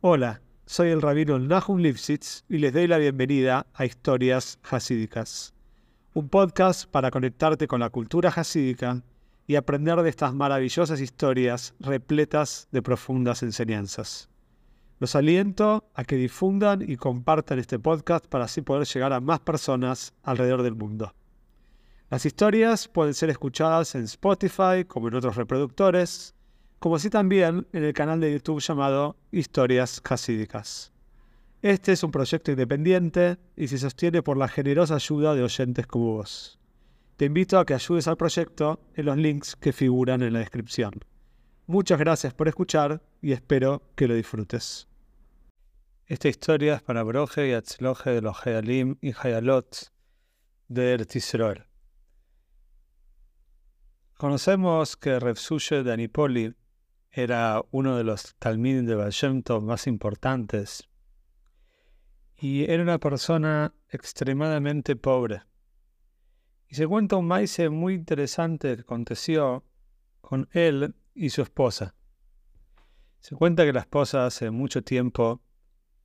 Hola, soy el rabino Nahum Lipsitz y les doy la bienvenida a Historias Hasídicas, un podcast para conectarte con la cultura hasídica y aprender de estas maravillosas historias repletas de profundas enseñanzas. Los aliento a que difundan y compartan este podcast para así poder llegar a más personas alrededor del mundo. Las historias pueden ser escuchadas en Spotify como en otros reproductores, como así también en el canal de YouTube llamado Historias Hasídicas. Este es un proyecto independiente y se sostiene por la generosa ayuda de oyentes como vos. Te invito a que ayudes al proyecto en los links que figuran en la descripción. Muchas gracias por escuchar y espero que lo disfrutes. Esta historia es para Broje y Atzloje de los Hayalim y Hayalot de Eretz Conocemos que Revsuye de Anipoli era uno de los talmidim de Baal más importantes y era una persona extremadamente pobre. Y se cuenta un maíz muy interesante que aconteció con él y su esposa. Se cuenta que la esposa hace mucho tiempo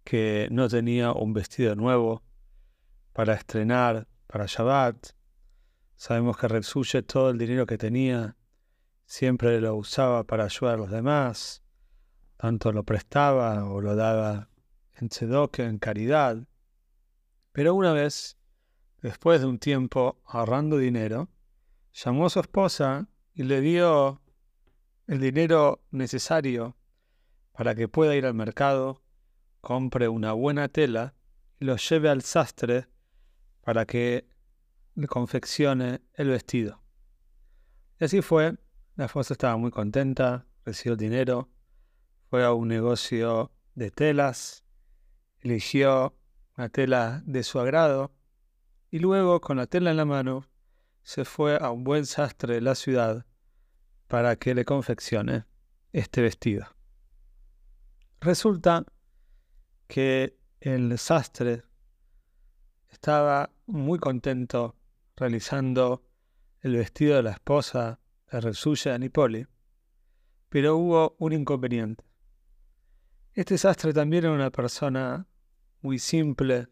que no tenía un vestido nuevo para estrenar para Shabbat. Sabemos que Repsuye todo el dinero que tenía siempre lo usaba para ayudar a los demás, tanto lo prestaba o lo daba en tzedoque, en caridad. Pero una vez, después de un tiempo ahorrando dinero, llamó a su esposa y le dio el dinero necesario para que pueda ir al mercado, compre una buena tela y lo lleve al sastre para que le confeccione el vestido. Y así fue la esposa estaba muy contenta, recibió dinero, fue a un negocio de telas, eligió una tela de su agrado y luego con la tela en la mano se fue a un buen sastre de la ciudad para que le confeccione este vestido. Resulta que el sastre estaba muy contento realizando el vestido de la esposa Resulta de Anipoli, pero hubo un inconveniente. Este sastre también era una persona muy simple,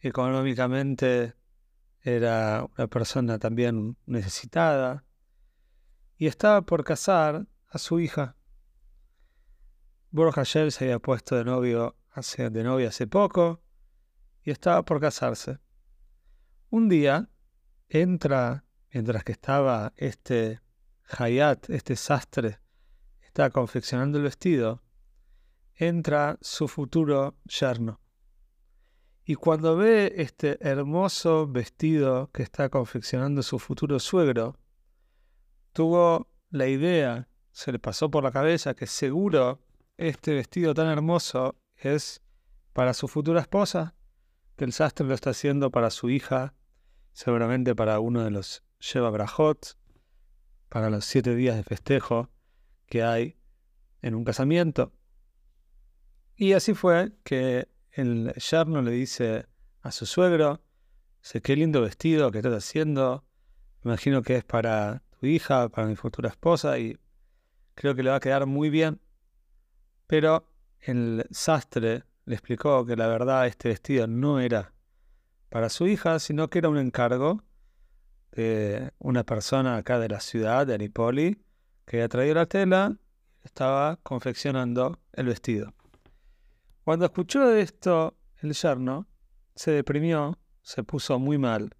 económicamente era una persona también necesitada, y estaba por casar a su hija. Borja se había puesto de novio hace, de novia hace poco y estaba por casarse. Un día entra, mientras que estaba este Hayat, este sastre, está confeccionando el vestido, entra su futuro yerno. Y cuando ve este hermoso vestido que está confeccionando su futuro suegro, tuvo la idea, se le pasó por la cabeza que seguro este vestido tan hermoso es para su futura esposa, que el sastre lo está haciendo para su hija, seguramente para uno de los Sheva Brajot, para los siete días de festejo que hay en un casamiento. Y así fue que el yerno le dice a su suegro, sé qué lindo vestido que estás haciendo, me imagino que es para tu hija, para mi futura esposa y creo que le va a quedar muy bien. Pero el sastre le explicó que la verdad este vestido no era para su hija, sino que era un encargo una persona acá de la ciudad, de Anipoli, que había traído la tela estaba confeccionando el vestido. Cuando escuchó esto, el yerno se deprimió, se puso muy mal.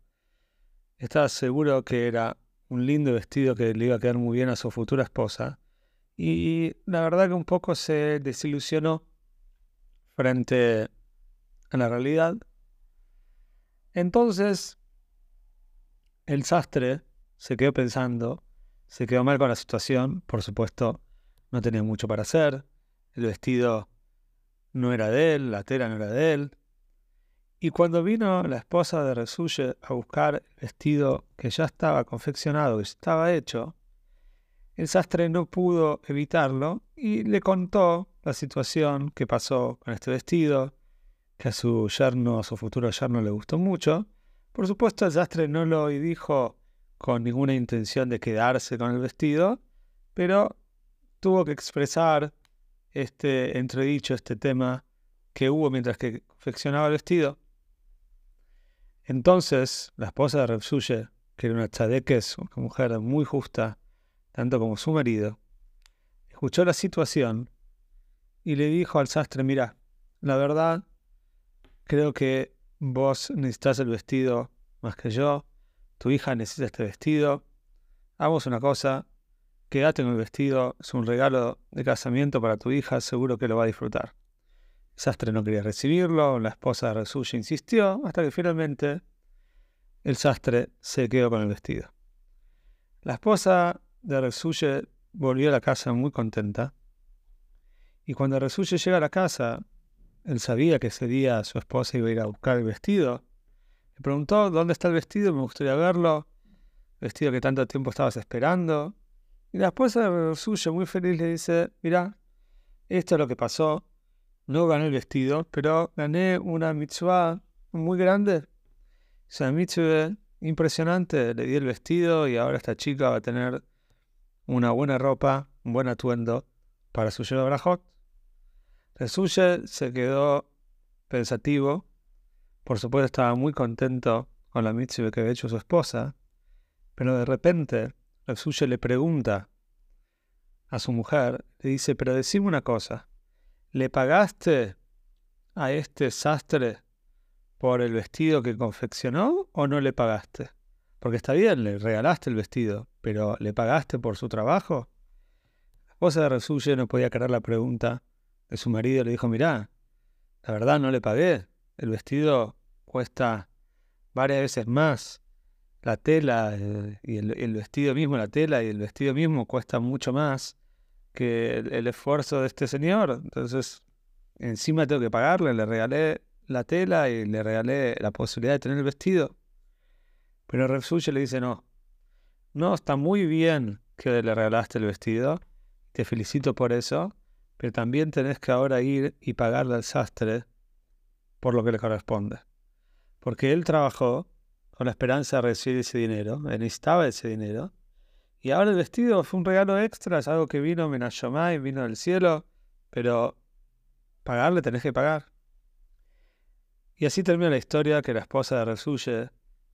Estaba seguro que era un lindo vestido que le iba a quedar muy bien a su futura esposa. Y la verdad que un poco se desilusionó frente a la realidad. Entonces el sastre se quedó pensando, se quedó mal con la situación, por supuesto, no tenía mucho para hacer, el vestido no era de él, la tela no era de él. Y cuando vino la esposa de Resuye a buscar el vestido que ya estaba confeccionado, que estaba hecho, el sastre no pudo evitarlo y le contó la situación que pasó con este vestido, que a su yerno, a su futuro yerno le gustó mucho, por supuesto, el sastre no lo dijo con ninguna intención de quedarse con el vestido, pero tuvo que expresar este entredicho, este tema que hubo mientras que confeccionaba el vestido. Entonces, la esposa de Repsuye, que era una chadeques, una mujer muy justa, tanto como su marido, escuchó la situación y le dijo al sastre, mira, la verdad, creo que vos necesitas el vestido más que yo, tu hija necesita este vestido, hagamos una cosa, quédate con el vestido, es un regalo de casamiento para tu hija, seguro que lo va a disfrutar. El sastre no quería recibirlo, la esposa de Resuya insistió, hasta que finalmente el sastre se quedó con el vestido. La esposa de Resuye volvió a la casa muy contenta, y cuando Resuye llega a la casa, él sabía que ese día su esposa iba a ir a buscar el vestido, le preguntó, ¿dónde está el vestido? Me gustaría verlo. Vestido que tanto tiempo estabas esperando. Y la esposa suya, muy feliz, le dice, mira, esto es lo que pasó. No gané el vestido, pero gané una mitzvah muy grande. O sea, mitzvah impresionante. Le di el vestido y ahora esta chica va a tener una buena ropa, un buen atuendo para su de brajot. El suyo se quedó pensativo por supuesto estaba muy contento con la mitzvah que había hecho su esposa, pero de repente el suyo le pregunta a su mujer, le dice, pero decime una cosa, ¿le pagaste a este sastre por el vestido que confeccionó o no le pagaste? Porque está bien, le regalaste el vestido, pero ¿le pagaste por su trabajo? La esposa de Resulle no podía creer la pregunta de su marido, le dijo, mirá, la verdad no le pagué, el vestido cuesta varias veces más. La tela eh, y el, vestido mismo, la tela y el vestido mismo cuesta mucho más que el, esfuerzo de este señor. Entonces, encima tengo que pagarle, le regalé la tela y le regalé la posibilidad de tener el vestido. Pero Refsuye le dice, no, no, está muy bien que le regalaste el vestido, te felicito por eso, pero también tenés que ahora ir y pagarle al sastre por lo que le corresponde. Porque él trabajó con la esperanza de recibir ese dinero, él necesitaba ese dinero, y ahora el vestido fue un regalo extra, es algo que vino y vino del cielo, pero pagarle tenés que pagar. Y así termina la historia que la esposa de Resulye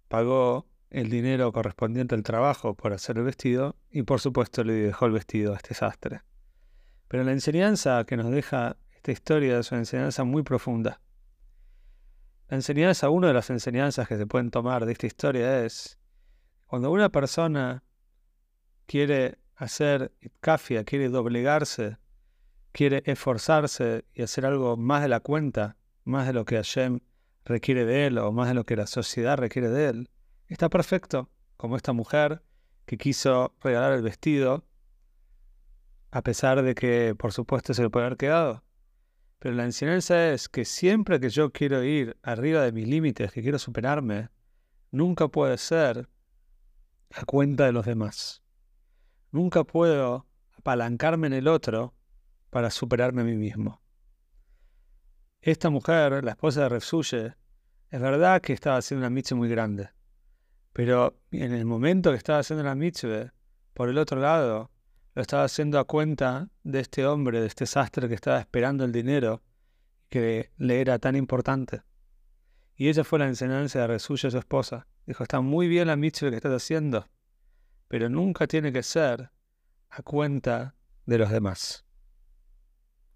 pagó el dinero correspondiente al trabajo por hacer el vestido y por supuesto le dejó el vestido a este sastre. Pero la enseñanza que nos deja esta historia es una enseñanza muy profunda. La enseñanza, una de las enseñanzas que se pueden tomar de esta historia es, cuando una persona quiere hacer kafia, quiere doblegarse, quiere esforzarse y hacer algo más de la cuenta, más de lo que Hashem requiere de él o más de lo que la sociedad requiere de él, está perfecto, como esta mujer que quiso regalar el vestido, a pesar de que por supuesto se le puede haber quedado. Pero la enseñanza es que siempre que yo quiero ir arriba de mis límites, que quiero superarme, nunca puede ser a cuenta de los demás. Nunca puedo apalancarme en el otro para superarme a mí mismo. Esta mujer, la esposa de Refsuye, es verdad que estaba haciendo una mitzvah muy grande, pero en el momento que estaba haciendo la mitzvah, por el otro lado, lo estaba haciendo a cuenta de este hombre, de este sastre que estaba esperando el dinero que le era tan importante. Y ella fue la enseñanza de Resulla, su esposa. Dijo, está muy bien la mitzvah que estás haciendo, pero nunca tiene que ser a cuenta de los demás.